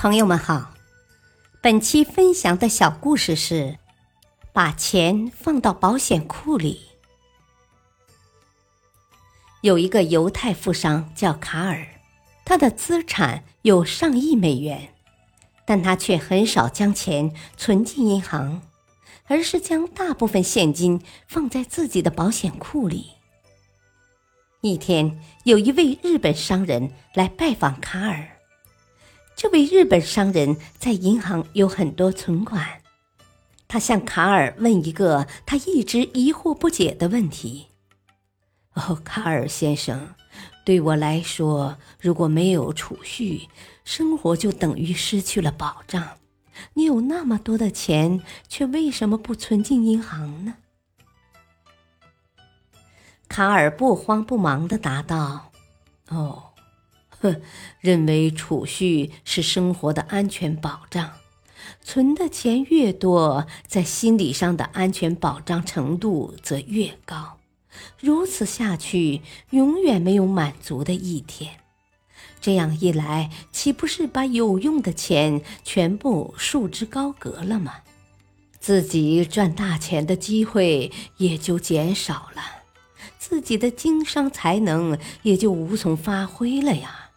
朋友们好，本期分享的小故事是：把钱放到保险库里。有一个犹太富商叫卡尔，他的资产有上亿美元，但他却很少将钱存进银行，而是将大部分现金放在自己的保险库里。一天，有一位日本商人来拜访卡尔。这位日本商人在银行有很多存款，他向卡尔问一个他一直疑惑不解的问题：“哦，卡尔先生，对我来说，如果没有储蓄，生活就等于失去了保障。你有那么多的钱，却为什么不存进银行呢？”卡尔不慌不忙的答道：“哦。”哼，认为储蓄是生活的安全保障，存的钱越多，在心理上的安全保障程度则越高。如此下去，永远没有满足的一天。这样一来，岂不是把有用的钱全部束之高阁了吗？自己赚大钱的机会也就减少了，自己的经商才能也就无从发挥了呀。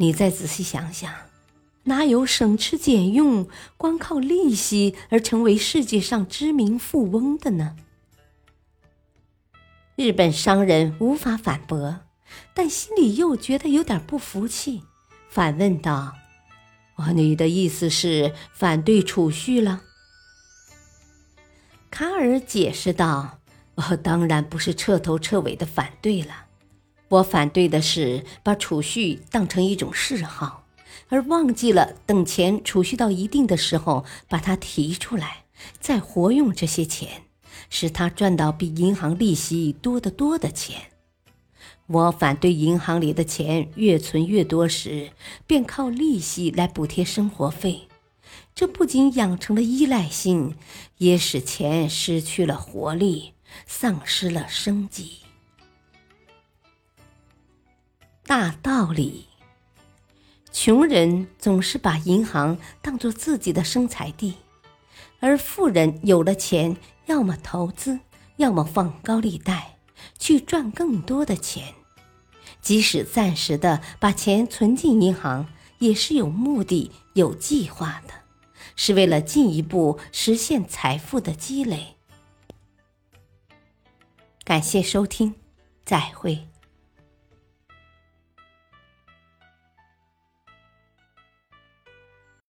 你再仔细想想，哪有省吃俭用、光靠利息而成为世界上知名富翁的呢？日本商人无法反驳，但心里又觉得有点不服气，反问道：“哦，你的意思是反对储蓄了？”卡尔解释道：“哦，当然不是彻头彻尾的反对了。”我反对的是把储蓄当成一种嗜好，而忘记了等钱储蓄到一定的时候把它提出来，再活用这些钱，使它赚到比银行利息多得多的钱。我反对银行里的钱越存越多时，便靠利息来补贴生活费，这不仅养成了依赖性，也使钱失去了活力，丧失了生机。大道理，穷人总是把银行当做自己的生财地，而富人有了钱，要么投资，要么放高利贷，去赚更多的钱。即使暂时的把钱存进银行，也是有目的、有计划的，是为了进一步实现财富的积累。感谢收听，再会。